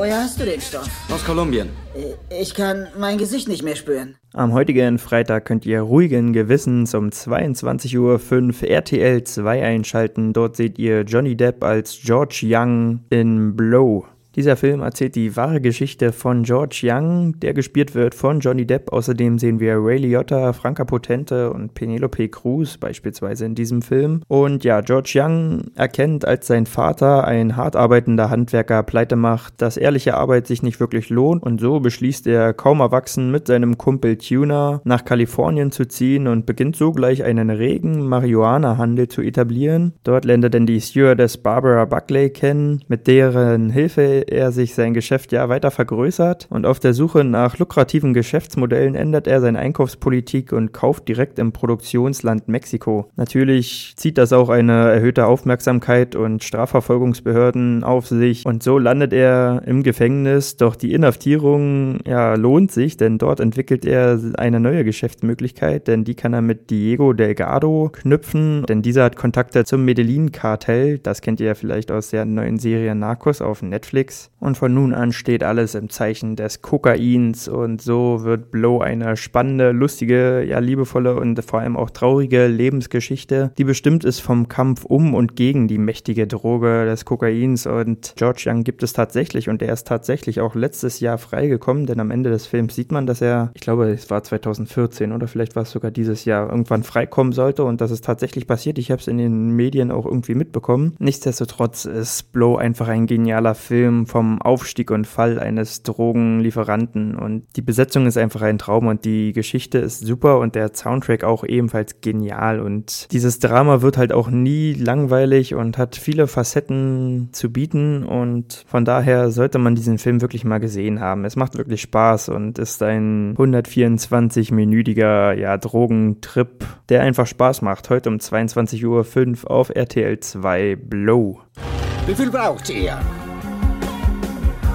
Woher hast du den Stoff? Aus Kolumbien. Äh, ich kann mein Gesicht nicht mehr spüren. Am heutigen Freitag könnt ihr ruhigen Gewissens um 22.05 Uhr RTL 2 einschalten. Dort seht ihr Johnny Depp als George Young in Blow. Dieser Film erzählt die wahre Geschichte von George Young, der gespielt wird von Johnny Depp. Außerdem sehen wir Ray Liotta, Franka Potente und Penelope Cruz beispielsweise in diesem Film. Und ja, George Young erkennt, als sein Vater, ein hart arbeitender Handwerker, pleite macht, dass ehrliche Arbeit sich nicht wirklich lohnt. Und so beschließt er, kaum erwachsen, mit seinem Kumpel Tuna nach Kalifornien zu ziehen und beginnt sogleich einen regen Marihuana-Handel zu etablieren. Dort lernt er denn die Stewardess Barbara Buckley kennen, mit deren Hilfe er sich sein Geschäft ja weiter vergrößert und auf der Suche nach lukrativen Geschäftsmodellen ändert er seine Einkaufspolitik und kauft direkt im Produktionsland Mexiko. Natürlich zieht das auch eine erhöhte Aufmerksamkeit und Strafverfolgungsbehörden auf sich und so landet er im Gefängnis, doch die Inhaftierung ja, lohnt sich, denn dort entwickelt er eine neue Geschäftsmöglichkeit, denn die kann er mit Diego Delgado knüpfen, denn dieser hat Kontakte zum Medellin-Kartell, das kennt ihr ja vielleicht aus der neuen Serie Narcos auf Netflix unterwegs und von nun an steht alles im Zeichen des Kokains. Und so wird Blow eine spannende, lustige, ja liebevolle und vor allem auch traurige Lebensgeschichte, die bestimmt ist vom Kampf um und gegen die mächtige Droge des Kokains. Und George Young gibt es tatsächlich. Und er ist tatsächlich auch letztes Jahr freigekommen, denn am Ende des Films sieht man, dass er, ich glaube, es war 2014 oder vielleicht war es sogar dieses Jahr, irgendwann freikommen sollte. Und das ist tatsächlich passiert. Ich habe es in den Medien auch irgendwie mitbekommen. Nichtsdestotrotz ist Blow einfach ein genialer Vom Aufstieg und Fall eines Drogenlieferanten. Und die Besetzung ist einfach ein Traum und die Geschichte ist super und der Soundtrack auch ebenfalls genial. Und dieses Drama wird halt auch nie langweilig und hat viele Facetten zu bieten. Und von daher sollte man diesen Film wirklich mal gesehen haben. Es macht wirklich Spaß und ist ein 124-minütiger ja, Drogentrip, der einfach Spaß macht. Heute um 22.05 Uhr auf RTL 2 Blow. Wie viel braucht ihr?